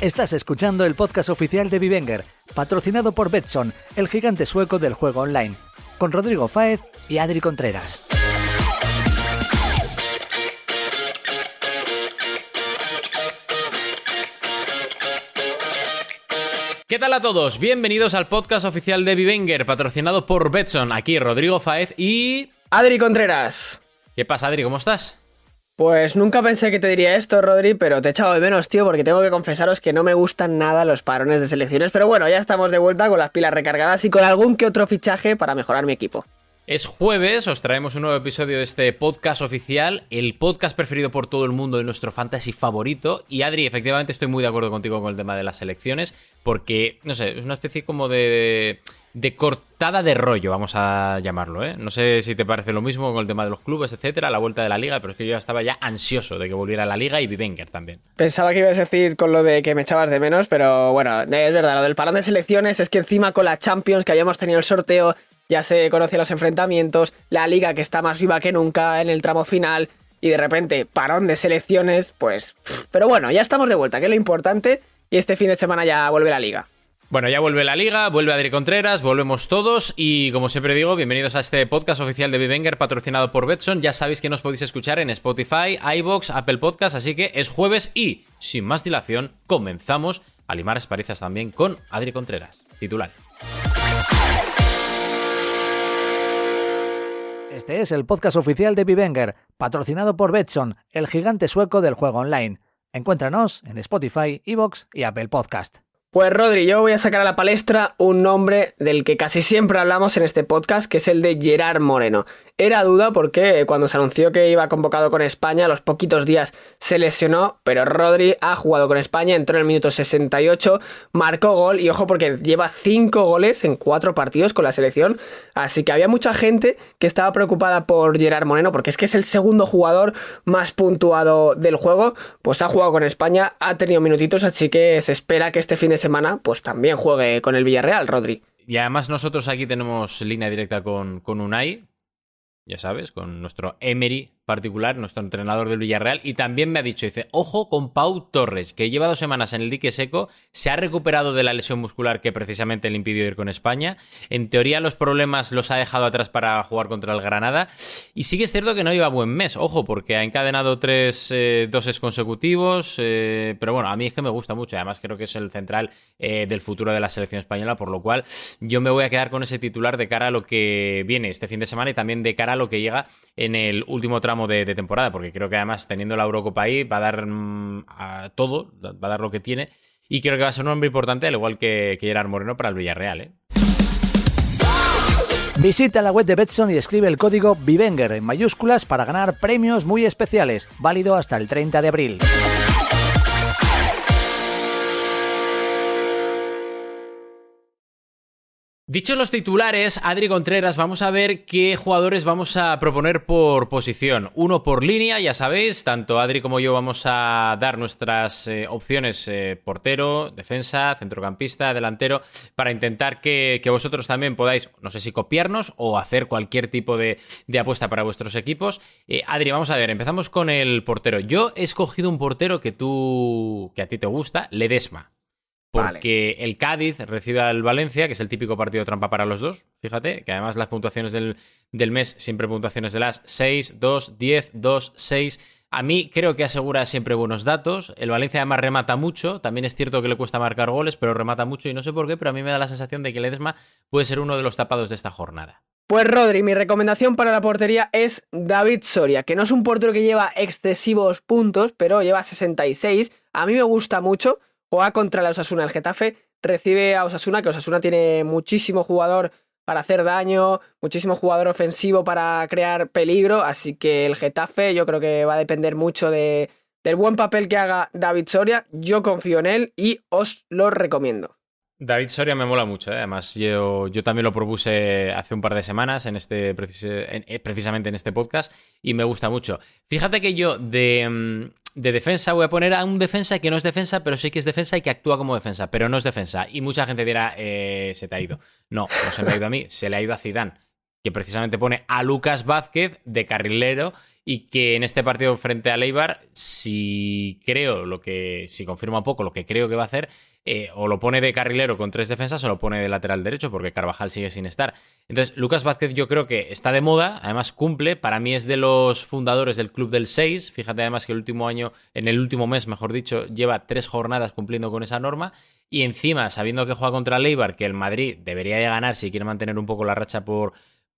Estás escuchando el podcast oficial de Vivenger, patrocinado por Betson, el gigante sueco del juego online, con Rodrigo Fáez y Adri Contreras. ¿Qué tal a todos? Bienvenidos al podcast oficial de Vivenger, patrocinado por Betson. Aquí Rodrigo Fáez y... Adri Contreras. ¿Qué pasa, Adri? ¿Cómo estás? Pues nunca pensé que te diría esto, Rodri, pero te he echado de menos, tío, porque tengo que confesaros que no me gustan nada los parones de selecciones. Pero bueno, ya estamos de vuelta con las pilas recargadas y con algún que otro fichaje para mejorar mi equipo. Es jueves, os traemos un nuevo episodio de este podcast oficial, el podcast preferido por todo el mundo de nuestro fantasy favorito. Y Adri, efectivamente estoy muy de acuerdo contigo con el tema de las selecciones, porque, no sé, es una especie como de, de cortada de rollo, vamos a llamarlo, ¿eh? No sé si te parece lo mismo con el tema de los clubes, etcétera, la vuelta de la liga, pero es que yo ya estaba ya ansioso de que volviera la liga y Vivenger también. Pensaba que ibas a decir con lo de que me echabas de menos, pero bueno, es verdad, lo del parón de selecciones es que encima con la Champions que habíamos tenido el sorteo ya se conocen los enfrentamientos, la liga que está más viva que nunca en el tramo final y de repente parón de selecciones, pues... Pero bueno, ya estamos de vuelta, que es lo importante y este fin de semana ya vuelve la liga. Bueno, ya vuelve la liga, vuelve Adri Contreras, volvemos todos y como siempre digo, bienvenidos a este podcast oficial de Vivenger patrocinado por Betson. Ya sabéis que nos podéis escuchar en Spotify, iBox, Apple Podcast, así que es jueves y, sin más dilación, comenzamos a limar asparizas también con Adri Contreras. Titulares. Este es el podcast oficial de Vivenger, patrocinado por Betson, el gigante sueco del juego online. Encuéntranos en Spotify, Evox y Apple Podcast. Pues Rodri, yo voy a sacar a la palestra un nombre del que casi siempre hablamos en este podcast, que es el de Gerard Moreno. Era duda porque cuando se anunció que iba convocado con España, a los poquitos días se lesionó, pero Rodri ha jugado con España, entró en el minuto 68, marcó gol y ojo porque lleva 5 goles en 4 partidos con la selección, así que había mucha gente que estaba preocupada por Gerard Moreno porque es que es el segundo jugador más puntuado del juego, pues ha jugado con España, ha tenido minutitos, así que se espera que este fin de semana pues también juegue con el Villarreal, Rodri. Y además nosotros aquí tenemos línea directa con, con Unai, ya sabes, con nuestro Emery particular, nuestro entrenador del Villarreal, y también me ha dicho, dice, ojo con Pau Torres, que lleva dos semanas en el dique seco, se ha recuperado de la lesión muscular que precisamente le impidió ir con España, en teoría los problemas los ha dejado atrás para jugar contra el Granada, y sí que es cierto que no lleva buen mes, ojo, porque ha encadenado tres eh, doses consecutivos, eh, pero bueno, a mí es que me gusta mucho, además creo que es el central eh, del futuro de la selección española, por lo cual yo me voy a quedar con ese titular de cara a lo que viene este fin de semana y también de cara a lo que llega en el último tramo de, temporada, porque creo que además teniendo la Eurocopa ahí va a dar mm, todo, va a dar lo que tiene. Y creo que va a ser un hombre importante, al igual que, que Gerard Moreno para el Villarreal. ¿eh? Visita la web de Betson y escribe el código VIVENGER en mayúsculas para ganar premios muy especiales, válido hasta el 30 de abril. Dicho los titulares, Adri Contreras, vamos a ver qué jugadores vamos a proponer por posición. Uno por línea, ya sabéis, tanto Adri como yo vamos a dar nuestras eh, opciones eh, portero, defensa, centrocampista, delantero, para intentar que, que, vosotros también podáis, no sé si copiarnos o hacer cualquier tipo de, de apuesta para vuestros equipos. Eh, Adri, vamos a ver, empezamos con el portero. Yo he escogido un portero que tú, que a ti te gusta, Ledesma. Porque vale. el Cádiz recibe al Valencia, que es el típico partido trampa para los dos. Fíjate, que además las puntuaciones del, del mes, siempre puntuaciones de las 6, 2, 10, 2, 6. A mí creo que asegura siempre buenos datos. El Valencia además remata mucho. También es cierto que le cuesta marcar goles, pero remata mucho y no sé por qué, pero a mí me da la sensación de que Ledesma puede ser uno de los tapados de esta jornada. Pues Rodri, mi recomendación para la portería es David Soria, que no es un portero que lleva excesivos puntos, pero lleva 66. A mí me gusta mucho juega contra la Osasuna el Getafe, recibe a Osasuna, que Osasuna tiene muchísimo jugador para hacer daño, muchísimo jugador ofensivo para crear peligro, así que el Getafe yo creo que va a depender mucho de, del buen papel que haga David Soria. Yo confío en él y os lo recomiendo. David Soria me mola mucho, ¿eh? además yo, yo también lo propuse hace un par de semanas en este, eh, precisamente en este podcast y me gusta mucho. Fíjate que yo de, mm, de defensa voy a poner a un defensa que no es defensa, pero sí que es defensa y que actúa como defensa, pero no es defensa. Y mucha gente dirá, eh, se te ha ido. No, no se me ha ido a mí, se le ha ido a Zidane, que precisamente pone a Lucas Vázquez de carrilero y que en este partido frente a Leibar, si creo lo que, si confirma un poco lo que creo que va a hacer, eh, o lo pone de carrilero con tres defensas o lo pone de lateral derecho, porque Carvajal sigue sin estar. Entonces, Lucas Vázquez yo creo que está de moda, además cumple, para mí es de los fundadores del Club del 6, fíjate además que el último año, en el último mes, mejor dicho, lleva tres jornadas cumpliendo con esa norma, y encima, sabiendo que juega contra Leibar, que el Madrid debería de ganar si quiere mantener un poco la racha por,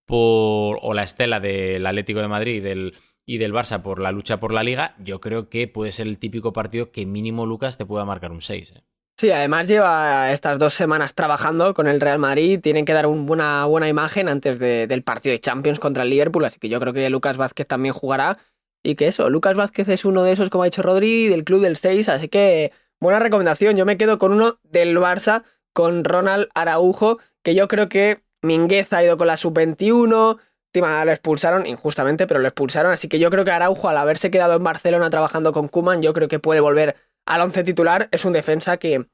por o la estela del Atlético de Madrid del, y del Barça por la lucha por la liga, yo creo que puede ser el típico partido que mínimo Lucas te pueda marcar un 6. ¿eh? Sí, además lleva estas dos semanas trabajando con el Real Madrid, tienen que dar una buena imagen antes del partido de Champions contra el Liverpool, así que yo creo que Lucas Vázquez también jugará y que eso, Lucas Vázquez es uno de esos, como ha dicho Rodri, del club del 6, así que buena recomendación, yo me quedo con uno del Barça, con Ronald Araujo, que yo creo que Minguez ha ido con la sub-21, lo expulsaron injustamente, pero lo expulsaron, así que yo creo que Araujo al haberse quedado en Barcelona trabajando con Kuman, yo creo que puede volver al once titular es un defensa que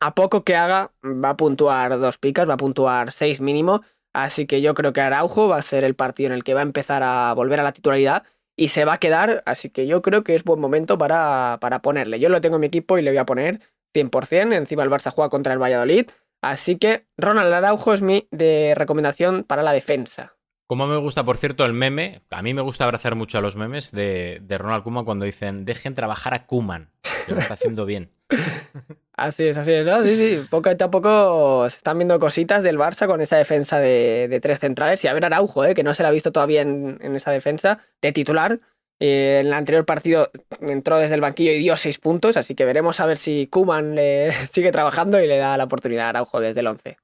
a poco que haga va a puntuar dos picas, va a puntuar seis mínimo. Así que yo creo que Araujo va a ser el partido en el que va a empezar a volver a la titularidad y se va a quedar. Así que yo creo que es buen momento para, para ponerle. Yo lo tengo en mi equipo y le voy a poner 100%. Encima el Barça juega contra el Valladolid. Así que Ronald Araujo es mi de recomendación para la defensa. Como me gusta, por cierto, el meme, a mí me gusta abrazar mucho a los memes de, Ronald Kuman cuando dicen dejen trabajar a Kuman, que lo está haciendo bien. Así es, así es, ¿no? Sí, sí, poco a poco se están viendo cositas del Barça con esa defensa de, tres centrales. Y a ver Araujo, ¿eh? que no se la ha visto todavía en, esa defensa de titular. Eh, en el anterior partido entró desde el banquillo y dio seis puntos, así que veremos a ver si Kuman le sigue trabajando y le da la oportunidad a Araujo desde el 11.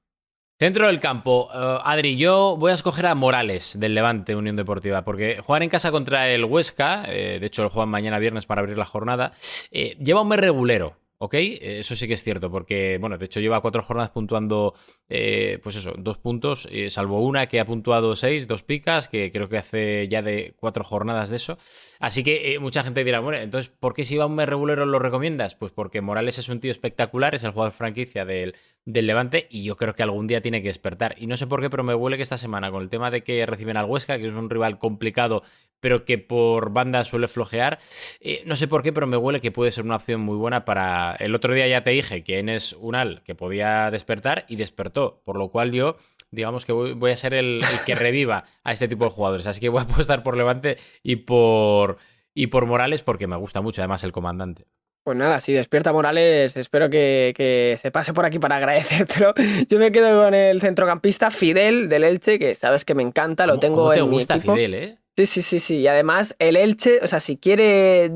Centro del campo, eh, Adri, yo voy a escoger a Morales del Levante Unión Deportiva, porque jugar en casa contra el Huesca, eh, de hecho lo juegan mañana viernes para abrir la jornada, eh, lleva un mes regulero. ¿ok? Eso sí que es cierto, porque, bueno, de hecho lleva cuatro jornadas puntuando, pues eso, dos puntos, salvo una que ha puntuado seis, dos picas, que creo que hace ya de cuatro jornadas de eso. Así que mucha gente dirá, bueno, entonces, ¿por qué si va un mes regulero lo recomiendas? Pues porque Morales es un tío espectacular, es el jugador franquicia del, del Levante y yo creo que algún día tiene que despertar. Y no sé por qué, pero me huele que esta semana, con el tema de que reciben al Huesca, que es un rival complicado, pero que por banda suele flojear, eh, no sé por qué, pero me huele que puede ser una opción muy buena para... El otro día ya te dije que es un al que podía despertar y despertó, por lo cual yo digamos que voy, a ser el, que reviva a este tipo de jugadores. Así que voy a apostar por Levante y por, y por Morales porque me gusta mucho además el comandante. Pues nada, si despierta Morales, espero que, se pase por aquí para agradecértelo. Yo me quedo con el centrocampista Fidel del Elche, que sabes que me encanta, lo tengo en mi equipo. Fidel, eh? Sí, sí, sí, sí. Y además, el Elche, o sea, si quiere,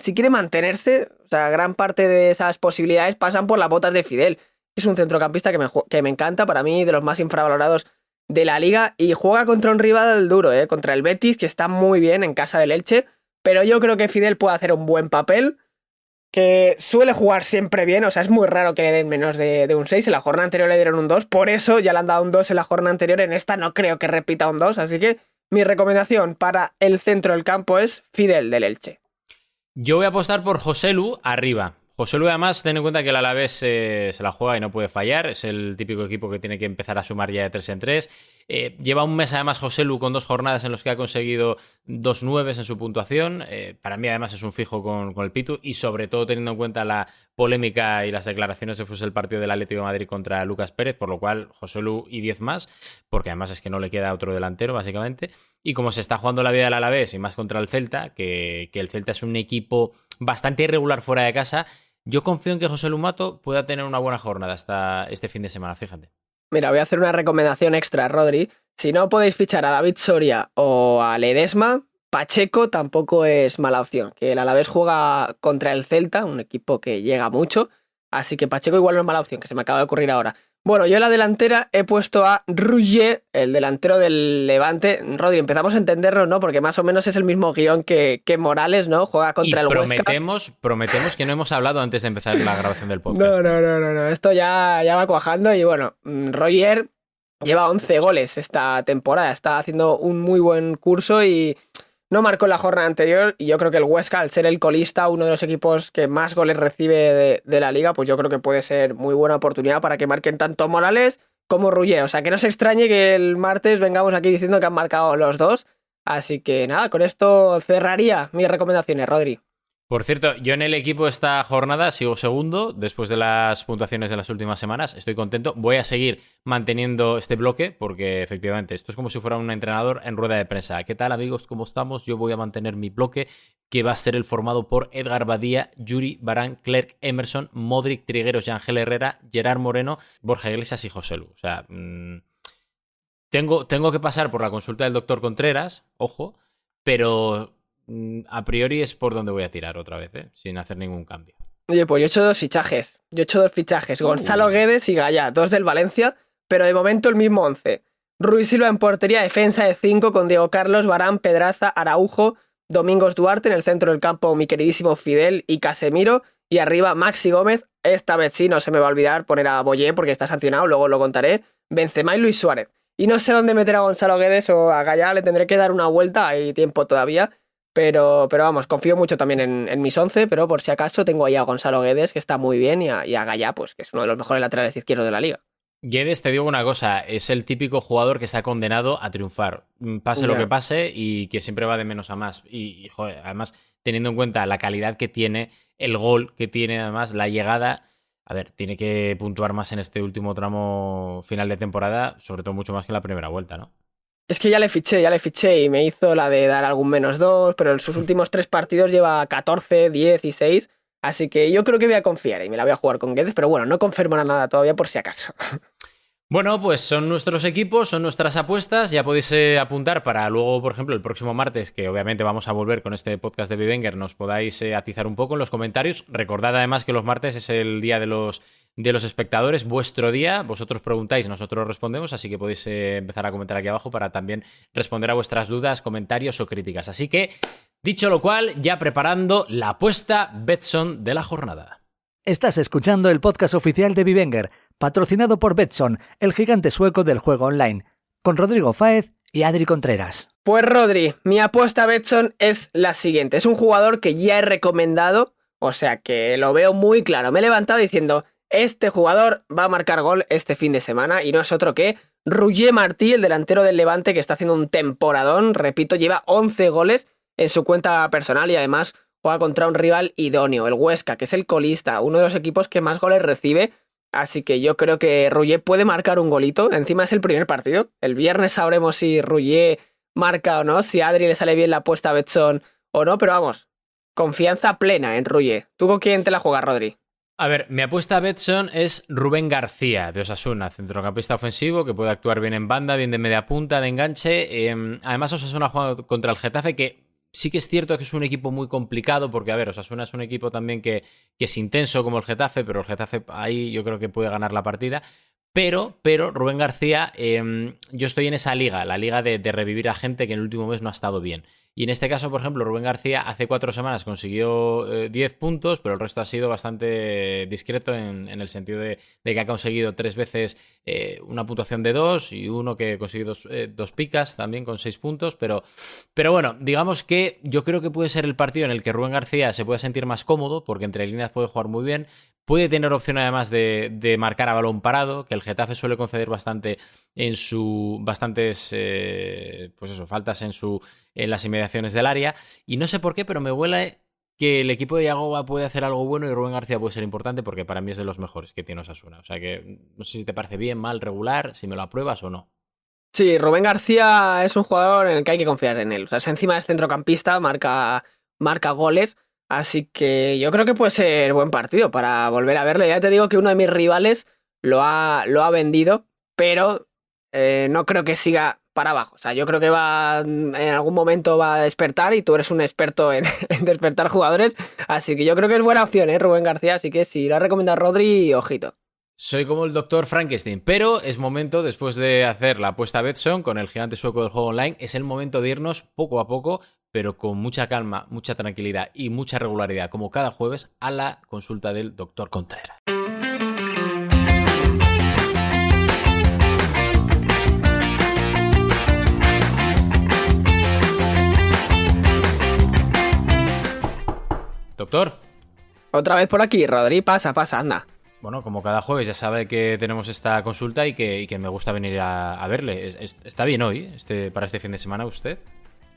si quiere mantenerse, o sea, gran parte de esas posibilidades pasan por las botas de Fidel. Es un centrocampista que me, que me encanta, para mí, de los más infravalorados de la liga. Y juega contra un rival duro, ¿eh? Contra el Betis, que está muy bien en casa del Elche. Pero yo creo que Fidel puede hacer un buen papel que suele jugar siempre bien, o sea, es muy raro que le den menos de, un 6, en la jornada anterior le dieron un 2, por eso ya le han dado un 2 en la jornada anterior, en esta no creo que repita un 2, así que mi recomendación para el centro del campo es Fidel del Elche. Yo voy a apostar por José Lu arriba. José Lu, además, ten en cuenta que el Alavés eh, se la juega y no puede fallar. Es el típico equipo que tiene que empezar a sumar ya de 3 en 3. Eh, lleva un mes, además, José Lu con dos jornadas en los que ha conseguido dos nueves en su puntuación. Eh, para mí, además, es un fijo con, el Pitu y, sobre todo, teniendo en cuenta la polémica y las declaraciones de fuese el partido del Atlético de Madrid contra Lucas Pérez, por lo cual José Lu y 10 más, porque además es que no le queda otro delantero, básicamente. Y como se está jugando la vida del Alavés y más contra el Celta, que el Celta es un equipo bastante irregular fuera de casa yo confío en que José Lumato pueda tener una buena jornada hasta este fin de semana, fíjate. Mira, voy a hacer una recomendación extra, Rodri. Si no podéis fichar a David Soria o a Ledesma, Pacheco tampoco es mala opción. Que el Alavés juega contra el Celta, un equipo que llega mucho. Así que Pacheco igual no es mala opción, que se me acaba de ocurrir ahora. Bueno, yo en la delantera he puesto a Rouget, el delantero del Levante. Rodri, empezamos a entenderlo, ¿no? Porque más o menos es el mismo guion que, que Morales, ¿no? Juega contra y el prometemos, Huesca. Prometemos que no hemos hablado antes de empezar la grabación del podcast. No, no, no, no, no. Esto ya, ya va cuajando y bueno, mm, Roger lleva 11 goles esta temporada. Está haciendo un muy buen curso y no marcó la jornada anterior y yo creo que el Huesca, al ser el colista, uno de los equipos que más goles recibe de, la liga, pues yo creo que puede ser muy buena oportunidad para que marquen tanto Morales como Rullet. O sea, que no se extrañe que el martes vengamos aquí diciendo que han marcado los dos. Así que nada, con esto cerraría mis recomendaciones, Rodri. Por cierto, yo en el equipo esta jornada sigo segundo después de las puntuaciones de las últimas semanas. Estoy contento. Voy a seguir manteniendo este bloque porque efectivamente esto es como si fuera un entrenador en rueda de prensa. ¿Qué tal amigos? ¿Cómo estamos? Yo voy a mantener mi bloque que va a ser el formado por Edgar Badía, Yuri, Barán, Clerc, Emerson, Modric, Trigueros, Ángel Herrera, Gerard Moreno, Borja Iglesias y José Lu. O sea, mmm, tengo, tengo que pasar por la consulta del doctor Contreras, ojo, pero a priori es por donde voy a tirar otra vez, ¿eh? sin hacer ningún cambio. Oye, pues yo he hecho dos fichajes. Yo he hecho dos fichajes. Uh. Gonzalo Guedes y Gaya, dos del Valencia, pero de momento el mismo once. Ruiz Silva en portería, defensa de cinco con Diego Carlos, Barán, Pedraza, Araujo, Domingos Duarte en el centro del campo, mi queridísimo Fidel y Casemiro. Y arriba Maxi Gómez. Esta vez sí, no se me va a olvidar poner a Boyé porque está sancionado, luego lo contaré. Benzema y Luis Suárez. Y no sé dónde meter a Gonzalo Guedes o a Gaya, le tendré que dar una vuelta, hay tiempo todavía. Pero, pero vamos, confío mucho también en, en, mis 11, pero por si acaso tengo ahí a Gonzalo Guedes, que está muy bien, y a, y a pues que es uno de los mejores laterales izquierdos de la liga. Guedes, te digo una cosa, es el típico jugador que está condenado a triunfar, pase yeah. lo que pase, y que siempre va de menos a más. Y, y joder, además, teniendo en cuenta la calidad que tiene, el gol que tiene, además, la llegada. A ver, tiene que puntuar más en este último tramo final de temporada, sobre todo mucho más que en la primera vuelta, ¿no? Es que ya le fiché, ya le fiché y me hizo la de dar algún menos dos, pero en sus últimos tres partidos lleva 14, 10 y 6. Así que yo creo que voy a confiar y me la voy a jugar con Guedes, pero bueno, no confirmo nada todavía por si acaso. Bueno, pues son nuestros equipos, son nuestras apuestas. Ya podéis eh, apuntar para luego, por ejemplo, el próximo martes, que obviamente vamos a volver con este podcast de Bivenger, nos podáis eh, atizar un poco en los comentarios. Recordad además que los martes es el día de los, de los espectadores, vuestro día. Vosotros preguntáis, nosotros respondemos, así que podéis eh, empezar a comentar aquí abajo para también responder a vuestras dudas, comentarios o críticas. Así que, dicho lo cual, ya preparando la apuesta Betson de la jornada. Estás escuchando el podcast oficial de Bivenger patrocinado por Betson, el gigante sueco del juego online, con Rodrigo Fáez y Adri Contreras. Pues Rodri, mi apuesta a Betson es la siguiente. Es un jugador que ya he recomendado, o sea que lo veo muy claro. Me he levantado diciendo, este jugador va a marcar gol este fin de semana y no es otro que Roger Martí, el delantero del Levante que está haciendo un temporadón. Repito, lleva 11 goles en su cuenta personal y además juega contra un rival idóneo, el Huesca, que es el colista, uno de los equipos que más goles recibe Así que yo creo que Rouget puede marcar un golito. Encima es el primer partido. El viernes sabremos si Rouget marca o no, si a Adri le sale bien la apuesta a Betson o no, pero vamos, confianza plena en Rouget. ¿Tú con quién te la juegas, Rodri? A ver, mi apuesta a Betson es Rubén García de Osasuna, centrocampista ofensivo que puede actuar bien en banda, bien de media punta, de enganche. Eh, además, Osasuna juega contra el Getafe que sí que es cierto que es un equipo muy complicado, porque, a ver, Osasuna es un equipo también que, es intenso como el Getafe, pero el Getafe ahí yo creo que puede ganar la partida. Pero, pero, Rubén García, eh, yo estoy en esa liga, la liga de, revivir a gente que en el último mes no ha estado bien. Y en este caso, por ejemplo, Rubén García hace cuatro semanas consiguió eh, 10 puntos, pero el resto ha sido bastante discreto en, el sentido de, de, que ha conseguido tres veces eh, una puntuación de dos y uno que consiguió dos, eh, dos, picas también con seis puntos. Pero, pero bueno, digamos que yo creo que puede ser el partido en el que Rubén García se puede sentir más cómodo, porque entre líneas puede jugar muy bien. Puede tener opción además de, de, marcar a balón parado, que el Getafe suele conceder bastante en su. bastantes. Eh, pues eso, faltas en su. en las inmediaciones del área. Y no sé por qué, pero me huele que el equipo de Yagoba puede hacer algo bueno y Rubén García puede ser importante porque para mí es de los mejores que tiene Osasuna. O sea que no sé si te parece bien, mal, regular, si me lo apruebas o no. Sí, Rubén García es un jugador en el que hay que confiar en él. O sea, es encima es centrocampista, marca, marca goles. Así que yo creo que puede ser buen partido para volver a verlo. Ya te digo que uno de mis rivales lo ha, lo ha vendido, pero eh, no creo que siga para abajo. O sea, yo creo que va en algún momento va a despertar y tú eres un experto en, en despertar jugadores. Así que yo creo que es buena opción, ¿eh, Rubén García? Así que si lo ha recomendado Rodri, ojito. Soy como el doctor Frankenstein, pero es momento, después de hacer la apuesta a Betson con el gigante sueco del juego online, es el momento de irnos poco a poco, pero con mucha calma, mucha tranquilidad y mucha regularidad, como cada jueves, a la consulta del doctor Contreras. Doctor. Otra vez por aquí, Rodri, pasa, pasa, anda. Bueno, como cada jueves ya sabe que tenemos esta consulta y que, me gusta venir a, verle. ¿Está bien hoy este, para este fin de semana usted?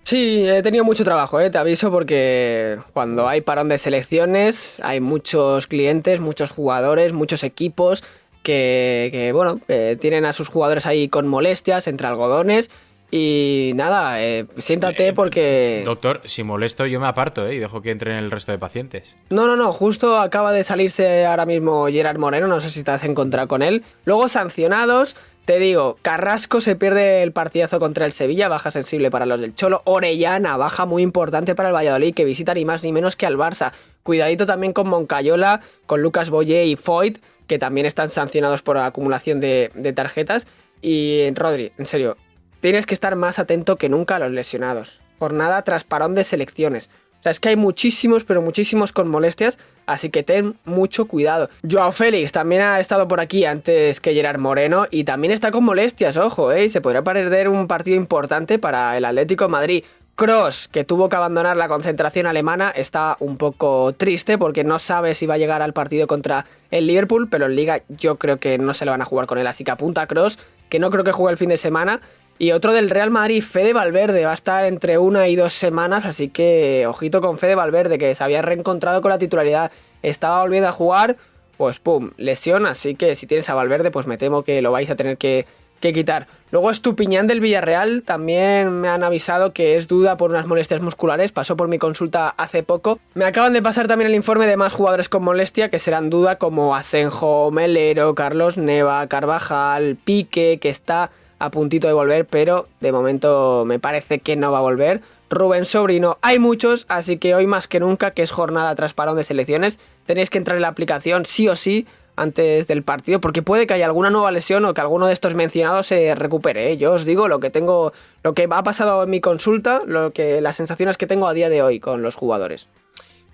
Sí, he tenido mucho trabajo, ¿eh? te aviso, porque cuando hay parón de selecciones hay muchos clientes, muchos jugadores, muchos equipos que, bueno, tienen a sus jugadores ahí con molestias, entre algodones y nada, eh, siéntate eh, porque... Doctor, si molesto yo me aparto ¿eh? y dejo que entren el resto de pacientes. No, no, no, justo acaba de salirse ahora mismo Gerard Moreno, no sé si te has encontrado con él. Luego sancionados, te digo, Carrasco se pierde el partidazo contra el Sevilla, baja sensible para los del Cholo. Orellana, baja muy importante para el Valladolid, que visita ni más ni menos que al Barça. Cuidadito también con Moncayola, con Lucas Boye y Foyt, que también están sancionados por acumulación de, de tarjetas. Y Rodri, en serio, tienes que estar más atento que nunca a los lesionados. Jornada tras parón de selecciones. O sea, es que hay muchísimos, pero muchísimos con molestias, así que ten mucho cuidado. Joao Félix también ha estado por aquí antes que Gerard Moreno y también está con molestias, ojo, ¿eh? Se podría perder un partido importante para el Atlético Madrid. Cross, que tuvo que abandonar la concentración alemana, está un poco triste porque no sabe si va a llegar al partido contra el Liverpool, pero en Liga yo creo que no se lo van a jugar con él, así que apunta a Cross, que no creo que juegue el fin de semana y otro del Real Madrid, Fede Valverde, va a estar entre una y dos semanas, así que ojito con Fede Valverde, que se había reencontrado con la titularidad, estaba volviendo a jugar, pues pum, lesión, así que si tienes a Valverde, pues me temo que lo vais a tener que, quitar. Luego Estupiñán del Villarreal, también me han avisado que es duda por unas molestias musculares, pasó por mi consulta hace poco. Me acaban de pasar también el informe de más jugadores con molestia que serán duda como Asenjo, Melero, Carlos Neva, Carvajal, Pique, que está a puntito de volver, pero de momento me parece que no va a volver. Rubén Sobrino, hay muchos, así que hoy más que nunca, que es jornada tras parón de selecciones, tenéis que entrar en la aplicación sí o sí antes del partido, porque puede que haya alguna nueva lesión o que alguno de estos mencionados se recupere. ¿eh? Yo os digo lo que tengo, lo que ha pasado en mi consulta, lo que las sensaciones que tengo a día de hoy con los jugadores.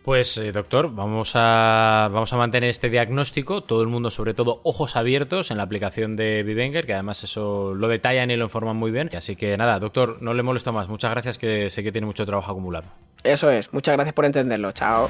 Pues eh, doctor, vamos a, vamos a mantener este diagnóstico, todo el mundo sobre todo ojos abiertos en la aplicación de Vivenger, que además eso lo detallan y lo informan muy bien. Así que nada, doctor, no le molesto más, muchas gracias que sé que tiene mucho trabajo acumulado. Eso es, muchas gracias por entenderlo, chao.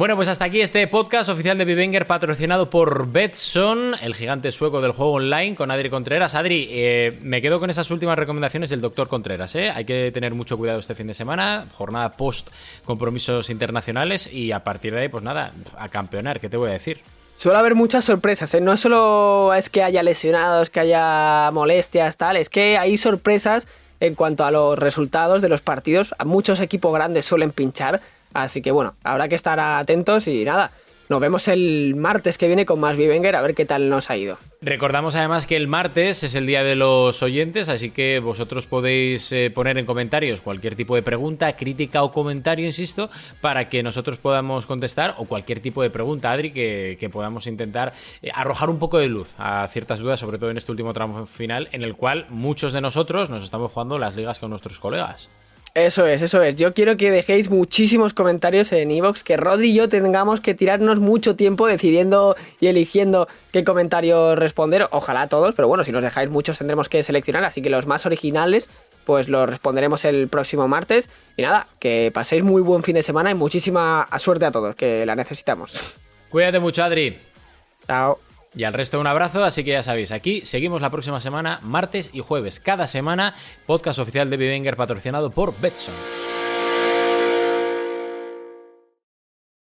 Bueno, pues hasta aquí este podcast oficial de Vivenger patrocinado por Betson, el gigante sueco del juego online, con Adri Contreras. Adri, eh, me quedo con esas últimas recomendaciones del doctor Contreras. ¿eh? Hay que tener mucho cuidado este fin de semana, jornada post compromisos internacionales y a partir de ahí, pues nada, a campeonar, ¿qué te voy a decir? Suele haber muchas sorpresas, ¿eh? no solo es que haya lesionados, que haya molestias, tal, es que hay sorpresas en cuanto a los resultados de los partidos. Muchos equipos grandes suelen pinchar Así que bueno, habrá que estar atentos y nada. Nos vemos el martes que viene con más Vivenger a ver qué tal nos ha ido. Recordamos además que el martes es el día de los oyentes, así que vosotros podéis eh, poner en comentarios cualquier tipo de pregunta, crítica o comentario, insisto, para que nosotros podamos contestar o cualquier tipo de pregunta, Adri, que, podamos intentar eh, arrojar un poco de luz a ciertas dudas, sobre todo en este último tramo final, en el cual muchos de nosotros nos estamos jugando las ligas con nuestros colegas. Eso es, eso es. Yo quiero que dejéis muchísimos comentarios en Evox, que Rodri y yo tengamos que tirarnos mucho tiempo decidiendo y eligiendo qué comentarios responder. Ojalá todos, pero bueno, si nos dejáis muchos tendremos que seleccionar, así que los más originales pues los responderemos el próximo martes. Y nada, que paséis muy buen fin de semana y muchísima suerte a todos, que la necesitamos. Cuídate mucho, Adri. Chao. Y al resto un abrazo, así que ya sabéis, aquí seguimos la próxima semana, martes y jueves, cada semana, podcast oficial de Vivenger patrocinado por Betson.